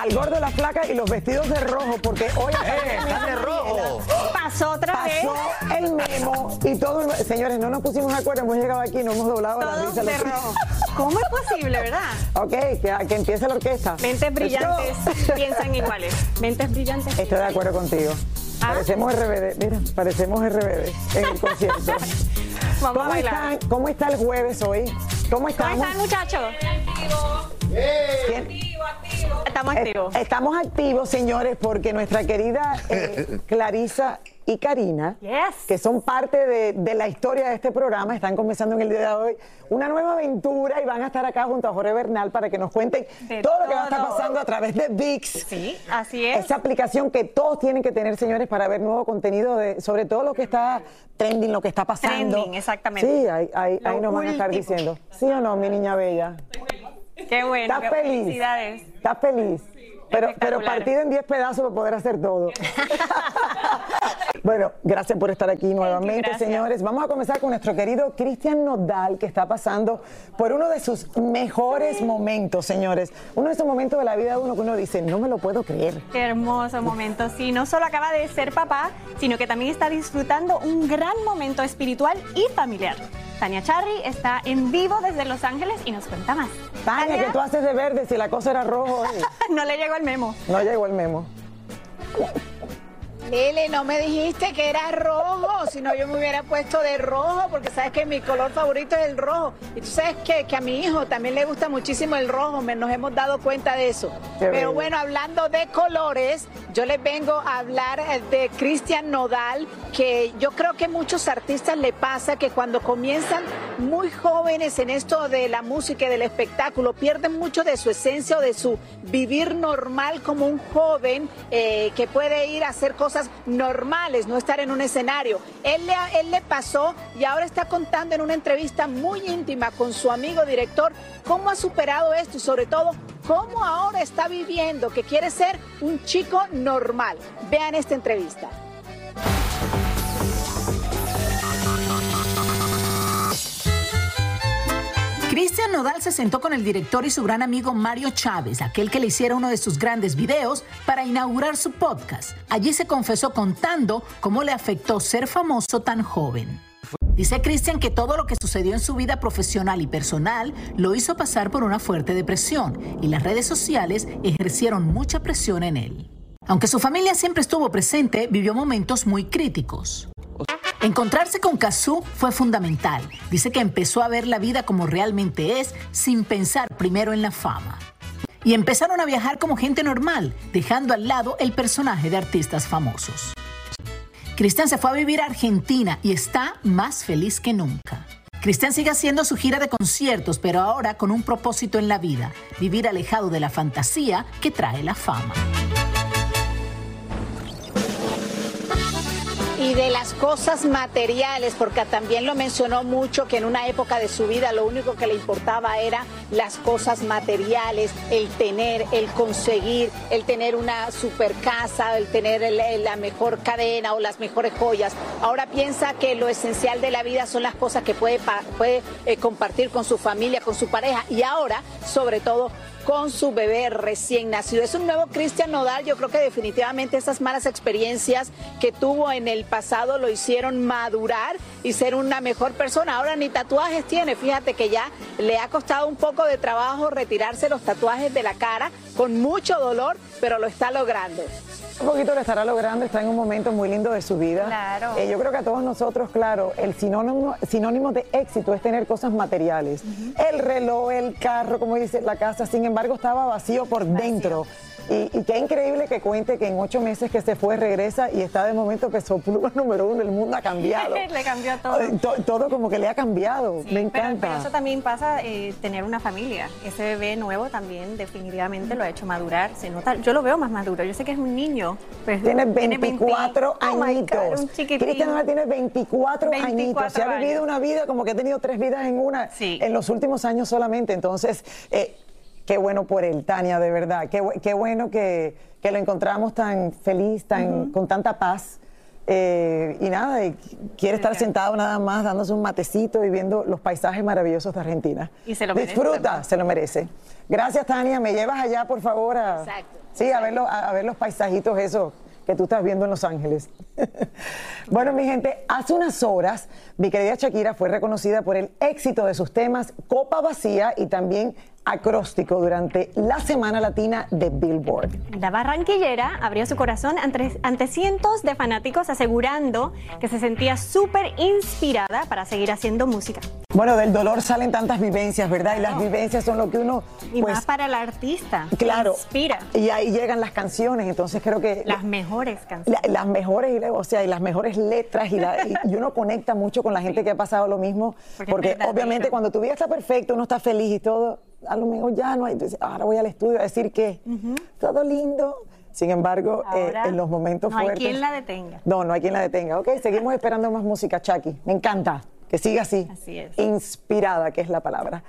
al Gordo la Flaca y los vestidos de rojo porque hoy... ¡Eh, están de rojo! Pasó otra vez. Pasó el memo y todo el... Señores, no nos pusimos de acuerdo, hemos llegado aquí, no hemos doblado la Todos risa. de rojo. ¿Cómo es posible, verdad? Ok, que, que empiece la orquesta. Mentes brillantes piensan iguales. Mentes brillantes. Estoy de acuerdo contigo. Ah. Parecemos RBD, mira, parecemos RBD en el concierto. Vamos a ¿Cómo, bailar. están? ¿Cómo está el jueves hoy? ¿Cómo ¿Cómo estamos? están, muchachos? Bien. Estamos Eh, activos. Estamos activos, señores, porque nuestra querida eh, Clarisa y Karina, Yes. que son parte de, de la historia de este programa, están comenzando en el día de hoy una nueva aventura y van a estar acá junto a Jorge Bernal para que nos cuenten De todo lo que va a estar pasando a través de VIX. Sí, así es. Esa aplicación que todos tienen que tener, señores, para ver nuevo contenido de, sobre todo lo que está trending, lo que está pasando. Trending, exactamente. Sí, ahí, ahí, nos van a estar diciendo. ¿Sí o no, mi niña bella? Qué bueno. ¿Estás feliz? Felicidades. ¿Estás feliz? Pero, pero Espectacular. partido en 10 pedazos para poder hacer todo. bueno, gracias por estar aquí nuevamente, señores. Vamos a comenzar con nuestro querido Cristian Nodal, que está pasando por uno de sus mejores momentos, señores. Uno de esos momentos de la vida de uno que uno dice, no me lo puedo creer. Qué hermoso momento. Sí, no solo acaba de ser papá, sino que también está disfrutando un gran momento espiritual y familiar. Tania Charry está en vivo desde Los Ángeles y nos cuenta más. Tania, que tú haces de verde si la cosa era rojo. No le llegó el memo. No llegó el memo. Lele, no me dijiste que era rojo, si no yo me hubiera puesto de rojo, porque sabes que mi color favorito es el rojo. Y tú sabes que, que a mi hijo también le gusta muchísimo el rojo, me- nos hemos dado cuenta de eso. Qué Pero bello. bueno, hablando de colores, yo les vengo a hablar eh, de Cristian Nodal, que yo creo que muchos artistas le pasa que cuando comienzan muy jóvenes en esto de la música y del espectáculo, pierden mucho de su esencia o de su vivir normal como un joven eh, que puede ir a hacer cosas normales, no estar en un escenario. Él le, él le pasó y ahora está contando en una entrevista muy íntima con su amigo director cómo ha superado esto y sobre todo cómo ahora está viviendo, que quiere ser un chico normal. Vean esta entrevista. Cristian Nodal se sentó con el director y su gran amigo Mario Chávez, aquel que le hiciera uno de sus grandes videos, para inaugurar su podcast. Allí se confesó contando cómo le afectó ser famoso tan joven. Dice Cristian que todo lo que sucedió en su vida profesional y personal lo hizo pasar por una fuerte depresión y las redes sociales ejercieron mucha presión en él. Aunque su familia siempre estuvo presente, vivió momentos muy críticos. Encontrarse con Kazoo fue fundamental. Dice que empezó a ver la vida como realmente es sin pensar primero en la fama. Y empezaron a viajar como gente normal, dejando al lado el personaje de artistas famosos. Cristian se fue a vivir a Argentina y está más feliz que nunca. Cristian sigue haciendo su gira de conciertos, pero ahora con un propósito en la vida, vivir alejado de la fantasía que trae la fama. Y de las cosas materiales, porque también lo mencionó mucho que en una época de su vida lo único que le importaba era las cosas materiales, el tener, el conseguir, el tener una super casa, el tener la mejor cadena o las mejores joyas. Ahora piensa que lo esencial de la vida son las cosas que puede, puede eh, compartir con su familia, con su pareja y ahora, sobre todo, con su bebé recién nacido. Es un nuevo Cristian Nodal. Yo creo que definitivamente esas malas experiencias que tuvo en el pasado lo hicieron madurar y ser una mejor persona. Ahora ni tatuajes tiene. Fíjate que ya le ha costado un poco de trabajo retirarse los tatuajes de la cara con mucho dolor, pero lo está logrando. Un poquito lo estará logrando, está en un momento muy lindo de su vida. Claro. Eh, yo creo que a todos nosotros, claro, el sinónimo, sinónimo de éxito es tener cosas materiales. El reloj, el carro, como dice, la casa, sin embargo, estaba vacío por dentro. Y, y, qué increíble que cuente que en ocho meses que se fue, regresa y está de momento que pluma número uno, el mundo ha cambiado. le cambió todo. todo como que le ha cambiado, me encanta. Pero, eso también pasa, eh, tener una familia. Ese bebé nuevo también definitivamente lo ha hecho madurar, se nota, yo lo veo más maduro, yo sé que es un niño. Pues, tiene 24 añitos. Cristian tiene 24, añitos, se ha vivido una vida como que ha tenido tres vidas en una, en los últimos años solamente, entonces... Eh, Qué bueno por él, Tania, de verdad. Qué, bueno que, lo encontramos tan feliz, tan, con tanta paz. Eh, y nada, quiere estar sentado nada más dándose un matecito y viendo los paisajes maravillosos de Argentina. Y se lo merece. Disfruta, se lo merece. Gracias, Tania. ¿Me llevas allá, por favor? A, Exacto. Sí, a ver, a ver los paisajitos esos que tú estás viendo en Los Ángeles. bueno, mi gente, hace unas horas mi querida Shakira fue reconocida por el éxito de sus temas Copa Vacía y también acróstico durante la Semana Latina de Billboard. La barranquillera abrió su corazón ante, ante cientos de fanáticos asegurando que se sentía súper inspirada para seguir haciendo música. Bueno, del dolor salen tantas vivencias, ¿verdad? Y las vivencias son lo que uno... Y pues, más para el artista. Claro. Inspira. Y ahí llegan las canciones, entonces creo que... Las mejores canciones. las mejores, o sea, y las mejores letras, y, y, uno conecta mucho con la gente que ha pasado lo mismo, porque, obviamente cuando tu vida está perfecta, uno está feliz y todo, a lo mejor ya no hay, entonces ahora voy al estudio a decir que todo lindo. Sin embargo, eh, en los momentos no fuertes... No hay quien la detenga. No, no hay quien la detenga. Ok, seguimos esperando más música, Chucky. Me encanta. Que siga así. Así es. Inspirada, que es la palabra.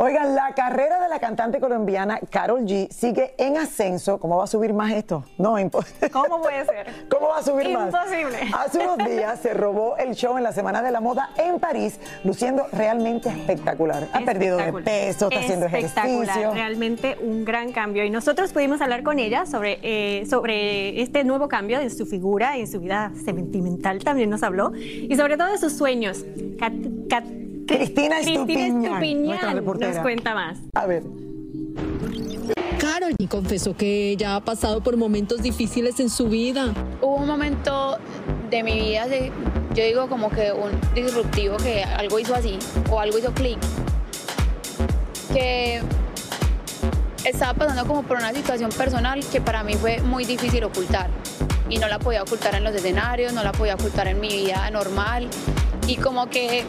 Oigan, la carrera de la cantante colombiana Carol G sigue en ascenso. ¿Cómo va a subir más esto? No, imposible. ¿Cómo puede ser? ¿Cómo va a subir más? Imposible. Hace unos días se robó el show en la Semana de la Moda en París, luciendo realmente espectacular. Ha perdido de peso, está haciendo ejercicio. Realmente un gran cambio. Y nosotros pudimos hablar con ella sobre, eh, sobre este nuevo cambio en su figura, en su vida sentimental también nos habló. Y sobre todo de sus sueños. Cristina Estupiñán, nos cuenta más. A ver. Carol y confesó que ella ha pasado por momentos difíciles en su vida. Hubo un momento de mi vida, de, yo digo como que un disruptivo, que algo hizo así, o algo hizo clic, que estaba pasando como por una situación personal que para mí fue muy difícil ocultar. Y no la podía ocultar en los escenarios, no la podía ocultar en mi vida normal. Y como que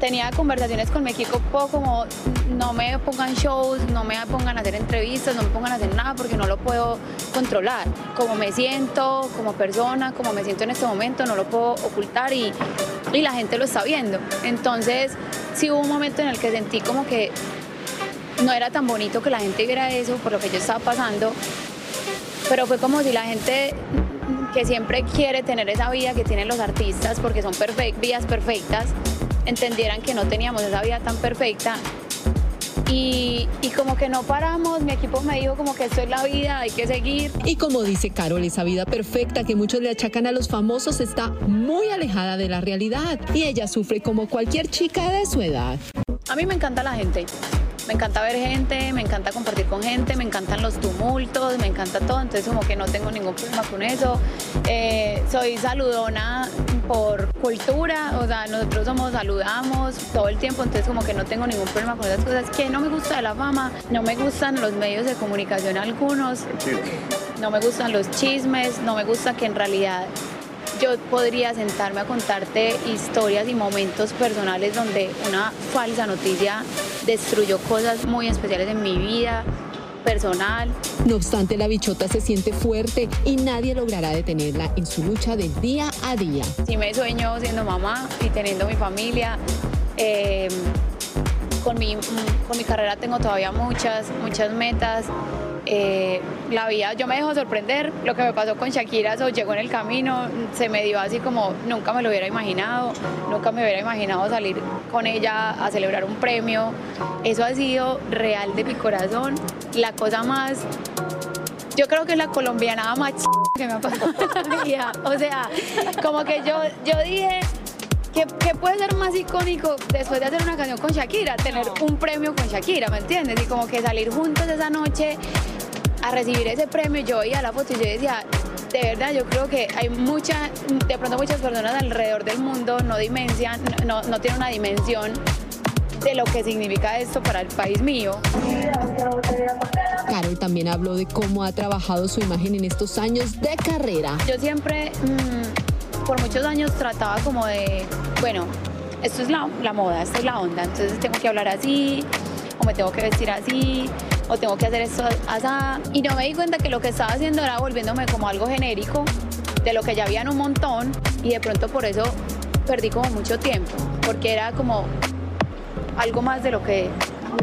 tenía conversaciones con mi equipo como no me pongan shows, no me pongan a hacer entrevistas, no me pongan a hacer nada porque no lo puedo controlar. Como me siento, como persona, como me siento en este momento, no lo puedo ocultar y, y la gente lo está viendo. Entonces sí hubo un momento en el que sentí como que no era tan bonito que la gente viera eso por lo que yo estaba pasando, pero fue como si la gente que siempre quiere tener esa vida que tienen los artistas porque son perfect, vidas perfectas, entendieran que no teníamos esa vida tan perfecta Y, y, como que no paramos, mi equipo me dijo como que esto es la vida, hay que seguir. Y como dice Carol, esa vida perfecta que muchos le achacan a los famosos está muy alejada de la realidad y ella sufre como cualquier chica de su edad. A mí me encanta la gente. Me encanta ver gente, me encanta compartir con gente, me encantan los tumultos, me encanta todo, entonces como que no tengo ningún problema con eso. Eh, soy saludona por cultura, o sea, nosotros somos, saludamos todo el tiempo, entonces como que no tengo ningún problema con esas cosas. Que no me gusta de la fama, no me gustan los medios de comunicación algunos, no me gustan los chismes, no me gusta que en realidad yo podría sentarme a contarte historias y momentos personales donde una falsa noticia destruyó cosas muy especiales en mi vida personal. No obstante, la bichota se siente fuerte y nadie logrará detenerla en su lucha del día a día. Sí me sueño siendo mamá y teniendo mi familia. Eh, con, mi, con mi carrera tengo todavía muchas, muchas metas. Eh, la vida, yo me dejo sorprender, lo que me pasó con Shakira, eso llegó en el camino, se me dio así como nunca me lo hubiera imaginado, nunca me hubiera imaginado salir con ella a celebrar un premio, eso ha sido real de mi corazón, la cosa más, yo creo que es la colombiana más que me ha pasado en la vida, o sea, como que yo, yo dije... ¿Qué, ¿Qué, puede ser más icónico después de hacer una canción con Shakira? Tener un premio con Shakira, ¿me entiendes? Y como que salir juntos esa noche a recibir ese premio, yo veía la foto y yo decía, de verdad, yo creo que hay mucha, de pronto muchas personas alrededor del mundo no dimensian, no, no tienen una dimensión de lo que significa esto para el país mío. Carol también habló de cómo ha trabajado su imagen en estos años de carrera. Yo siempre, mmm, por muchos años, trataba como de, bueno, esto es la, la moda, esto es la onda, entonces tengo que hablar así, o me tengo que vestir así, o tengo que hacer esto así. Y no me di cuenta que lo que estaba haciendo era volviéndome como algo genérico de lo que ya habían un montón y de pronto por eso perdí como mucho tiempo, porque era como algo más de lo que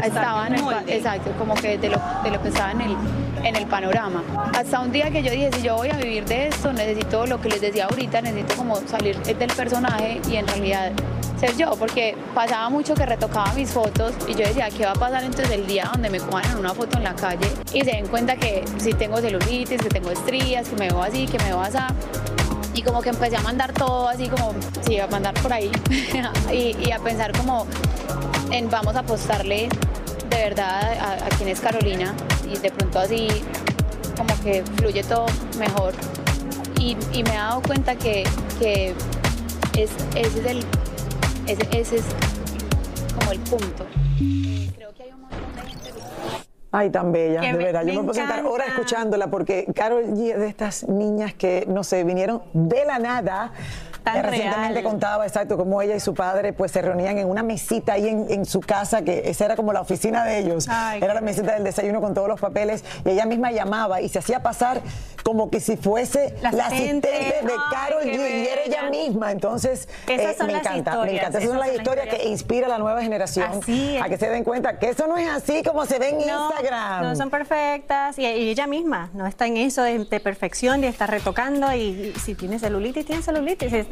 estaba en el, exacto, como que de lo, de lo que estaba en el, en el panorama. Hasta un día que yo dije, si yo voy a vivir de esto, necesito lo que les decía ahorita, necesito como salir del personaje y en realidad ser yo, porque pasaba mucho que retocaba mis fotos y yo decía, ¿qué va a pasar entonces el día donde me cojan una foto en la calle y se den cuenta que si tengo celulitis, que tengo estrías, que me veo así, que me veo así? Y como que empecé a mandar todo así como, sí, a mandar por ahí y, a pensar como en vamos a apostarle de verdad a, a quién es Carolina y de pronto así como que fluye todo mejor. Y, me he dado cuenta que, que es, ese es el ese, ese es como el punto. Creo que hay un montón de gente. Ay, tan bella, Que de me- verdad. Yo me puedo sentar horas escuchándola porque Carol G es de estas niñas que, no sé, vinieron de la nada. Tan Recientemente real. contaba exacto cómo ella y su padre pues se reunían en una mesita ahí en, en su casa, que esa era como la oficina de ellos. Ay, era la mesita del desayuno con todos los papeles y ella misma llamaba y se hacía pasar como que si fuese La la, asistente. de Ay, Carol G y era ella misma. Entonces, eh, me encanta, me encanta. Esas esas son las historias que historias. inspira a la nueva generación a que se den cuenta que eso no es así como se ve en No, Instagram. No son perfectas y, y ella misma no está en eso de, de perfección, de estar retocando y, si tiene celulitis, tiene celulitis, es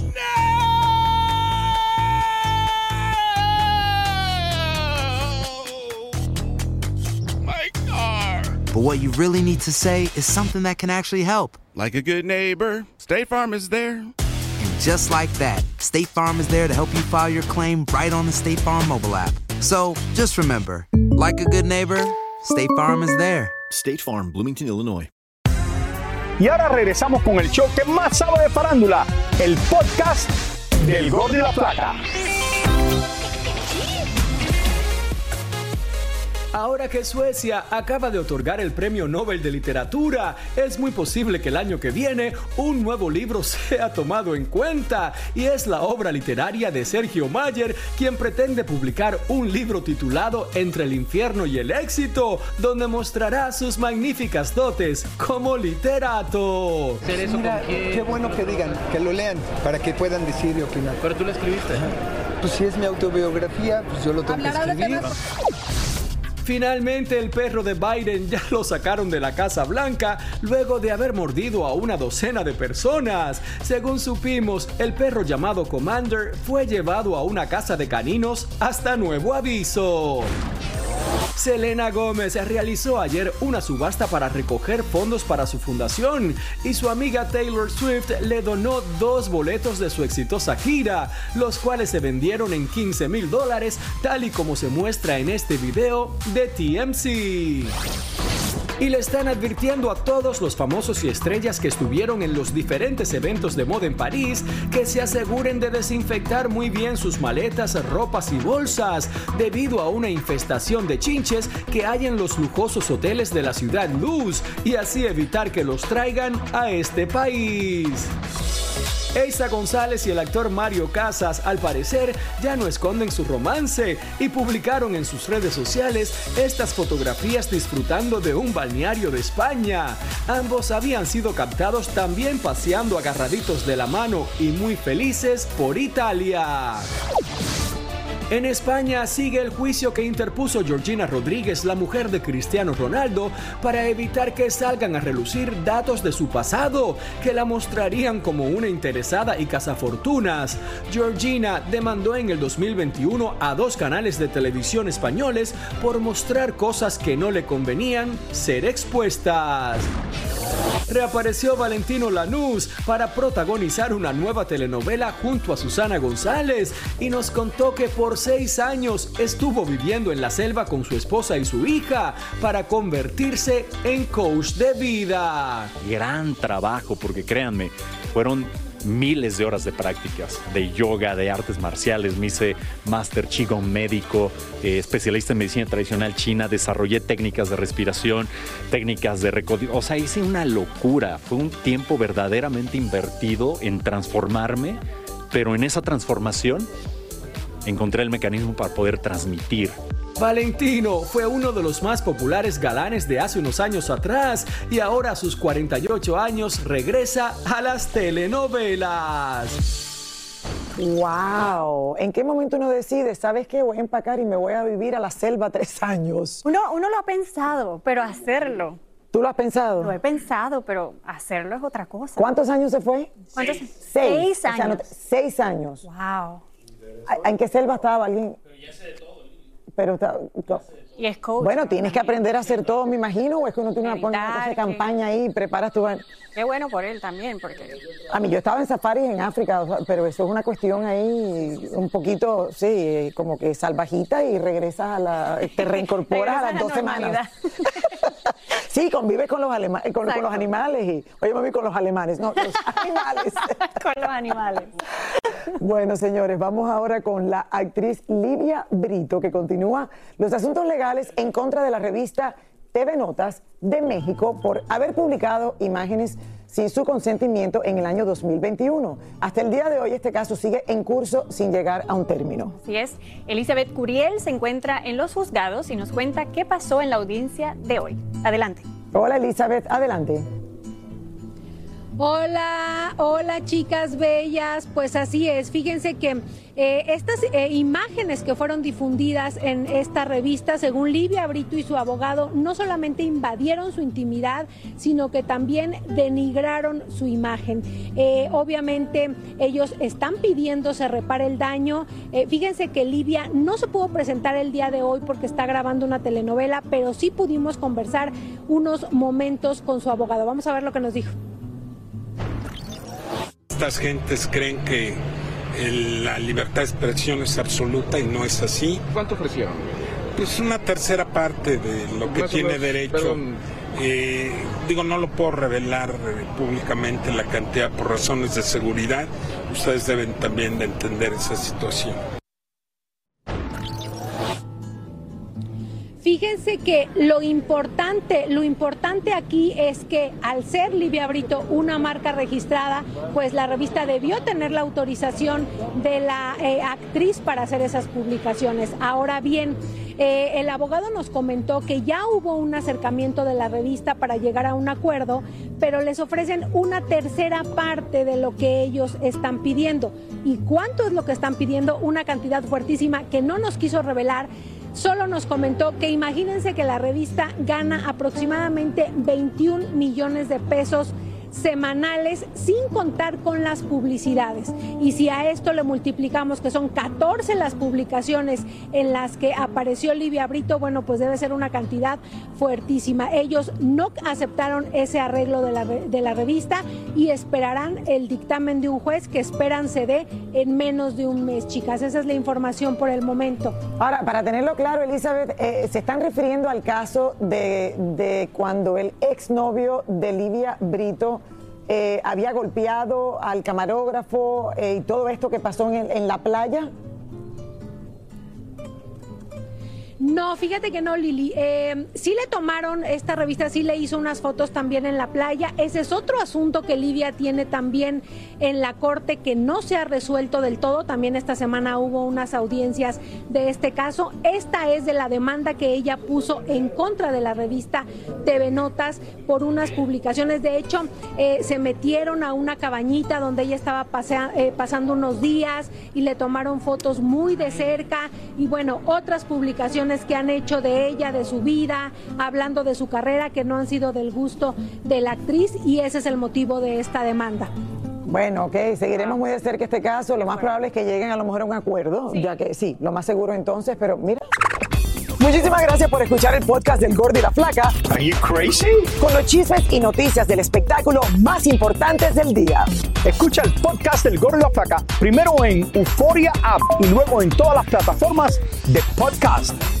but what you really need to say is something that can actually help. Like a good neighbor, State Farm is there. And just like that, State Farm is there to help you file your claim right on the State Farm mobile app. So just remember, like a good neighbor, State Farm is there. State Farm, Bloomington, Illinois. Y ahora regresamos con el show que más sabe de farándula, el podcast del Gol de la Plata. Ahora que Suecia acaba de otorgar el Premio Nobel de Literatura, es muy posible que el año que viene un nuevo libro sea tomado en cuenta y es la obra literaria de Sergio Mayer, quien pretende publicar un libro titulado Entre el infierno y el éxito, donde mostrará sus magníficas dotes como literato. Mira, qué bueno que digan, que lo lean para que puedan decir y opinar. Pero tú lo escribiste. Pues si es mi autobiografía, pues yo lo tengo que escribir. Finalmente el perro de Biden ya lo sacaron de la Casa Blanca luego de haber mordido a una docena de personas. Según supimos, el perro llamado Commander fue llevado a una casa de caninos hasta nuevo aviso. Selena Gómez realizó ayer una subasta para recoger fondos para su fundación y su amiga Taylor Swift le donó dos boletos de su exitosa gira, los cuales se vendieron en 15 mil dólares, tal y como se muestra en este video de TMC y le están advirtiendo a todos los famosos y estrellas que estuvieron en los diferentes eventos de moda en París que se aseguren de desinfectar muy bien sus maletas, ropas y bolsas debido a una infestación de chinches que hay en los lujosos hoteles de la ciudad Luz y así evitar que los traigan a este país. Eisa González y el actor Mario Casas, al parecer, ya no esconden su romance y publicaron en sus redes sociales estas fotografías disfrutando de un balneario de España. Ambos habían sido captados también paseando agarraditos de la mano y muy felices por Italia. En España sigue el juicio que interpuso Georgina Rodríguez, la mujer de Cristiano Ronaldo, para evitar que salgan a relucir datos de su pasado que la mostrarían como una interesada y cazafortunas. Georgina demandó en el 2021 a dos canales de televisión españoles por mostrar cosas que no le convenían ser expuestas reapareció Valentino Lanús para protagonizar una nueva telenovela junto a Susana González y nos contó que por seis años estuvo viviendo en la selva con su esposa y su hija para convertirse en coach de vida. Gran trabajo, porque créanme, fueron miles de horas de prácticas de yoga, de artes marciales. Me hice Master Qigong médico, eh, especialista en medicina tradicional china. Desarrollé técnicas de respiración, técnicas de recodicio. O sea, hice una locura. Fue un tiempo verdaderamente invertido en transformarme, pero en esa transformación encontré el mecanismo para poder transmitir Valentino fue uno de los más populares galanes de hace unos años atrás y ahora a sus 48 años regresa a las telenovelas. ¡Wow! ¿En qué momento uno decide, sabes qué, voy a empacar y me voy a vivir a la selva tres años? Uno, uno lo ha pensado, pero hacerlo. ¿Tú lo has pensado? Lo he pensado, pero hacerlo es otra cosa. ¿Cuántos años se fue? ¿Cuántos? Seis. Seis años. seis años. Wow. ¿En qué selva estaba alguien? Pero ya sé de todo. Pero y es coach, bueno, tienes que aprender a hacer todo, me imagino, o es que uno tiene una, una de campaña ahí y preparas tu... Qué bueno por él también, porque... A mí, yo estaba en safaris en África, pero eso es una cuestión ahí un poquito, sí, como que salvajita y regresas a la... te reincorporas a las dos semanas. sí, convives con los, con, con, los animales y... Oye, mami, con los alemanes, no, los animales. con los animales. Bueno, señores, vamos ahora con la actriz Livia Brito, que continúa los asuntos legales en contra de la revista TV Notas de México por haber publicado imágenes sin su consentimiento en el año 2021. Hasta el día de hoy este caso sigue en curso sin llegar a un término. Así es. Elizabeth Curiel se encuentra en los juzgados y nos cuenta qué pasó en la audiencia de hoy. Adelante. Hola Elizabeth, adelante. Hola, hola chicas bellas, pues así es, fíjense que eh, estas eh, imágenes que fueron difundidas en esta revista, según Livia Brito y su abogado, no solamente invadieron su intimidad, sino que también denigraron su imagen. Eh, obviamente ellos están pidiendo se repare el daño. fíjense que Livia no se pudo presentar el día de hoy porque está grabando una telenovela, pero sí pudimos conversar unos momentos con su abogado. Vamos a ver lo que nos dijo estas gentes creen que la libertad de expresión es absoluta y no es así. ¿Cuánto ofrecieron? Pues una tercera parte de lo que tiene derecho. Eh, digo, no lo puedo revelar eh, públicamente la cantidad por razones de seguridad. Ustedes deben también de entender esa situación. Fíjense que lo importante, lo importante aquí es que al ser Livia Brito una marca registrada, pues la revista debió tener la autorización de la eh, actriz para hacer esas publicaciones. Ahora bien, eh, el abogado nos comentó que ya hubo un acercamiento de la revista para llegar a un acuerdo, pero les ofrecen una tercera parte de lo que ellos están pidiendo. ¿Y cuánto es lo que están pidiendo? Una cantidad fuertísima que no nos quiso revelar solo nos comentó que imagínense que la revista gana aproximadamente 21 millones de pesos semanales sin contar con las publicidades. Y si a esto le multiplicamos que son 14 las publicaciones en las que apareció Livia Brito, bueno, pues debe ser una cantidad fuertísima. Ellos no aceptaron ese arreglo de la, de la revista y esperarán el dictamen de un juez que esperan se dé en menos de un mes, chicas. Esa es la información por el momento. Ahora, para tenerlo claro, Elizabeth, eh, se están refiriendo al caso de, de cuando el exnovio de Livia Brito eh, había golpeado al camarógrafo eh, y todo esto que pasó en, en la playa. No, fíjate que no, Lili. Eh, sí le tomaron esta revista, sí le hizo unas fotos también en la playa. Ese es otro asunto que Livia tiene también en la corte que no se ha resuelto del todo. También esta semana hubo unas audiencias de este caso. Esta es de la demanda que ella puso en contra de la revista TV Notas por unas publicaciones. De hecho, eh, se metieron a una cabañita donde ella estaba eh, pasando unos días y le tomaron fotos muy de cerca. Y bueno, otras publicaciones que han hecho de ella, de su vida, hablando de su carrera, que no han sido del gusto de la actriz y ese es el motivo de esta demanda. Bueno, ok, seguiremos muy de cerca este caso. Lo más probable es que lleguen a lo mejor a un acuerdo, ya que sí, lo más seguro entonces, pero mira. Muchísimas gracias por escuchar el podcast del Gordo y la Flaca. Are you crazy? Con los chismes y noticias del espectáculo más importantes del día. Escucha el podcast del Gordo y la Flaca primero en Euforia App y luego en todas las plataformas de podcast.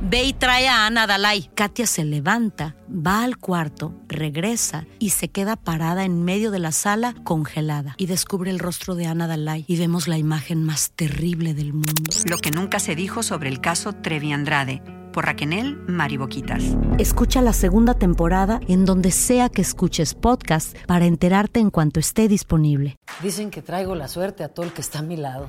ve y trae a Ana Dalai. Katia se levanta, va al cuarto, regresa y se queda parada en medio de la sala congelada. Y descubre el rostro de Ana Dalai y vemos la imagen más terrible del mundo. Lo que nunca se dijo sobre el caso Trevi Andrade por Raquenel Mariboquitas. Escucha la segunda temporada en donde sea que escuches podcast para enterarte en cuanto esté disponible. Dicen que traigo la suerte a todo el que está a mi lado.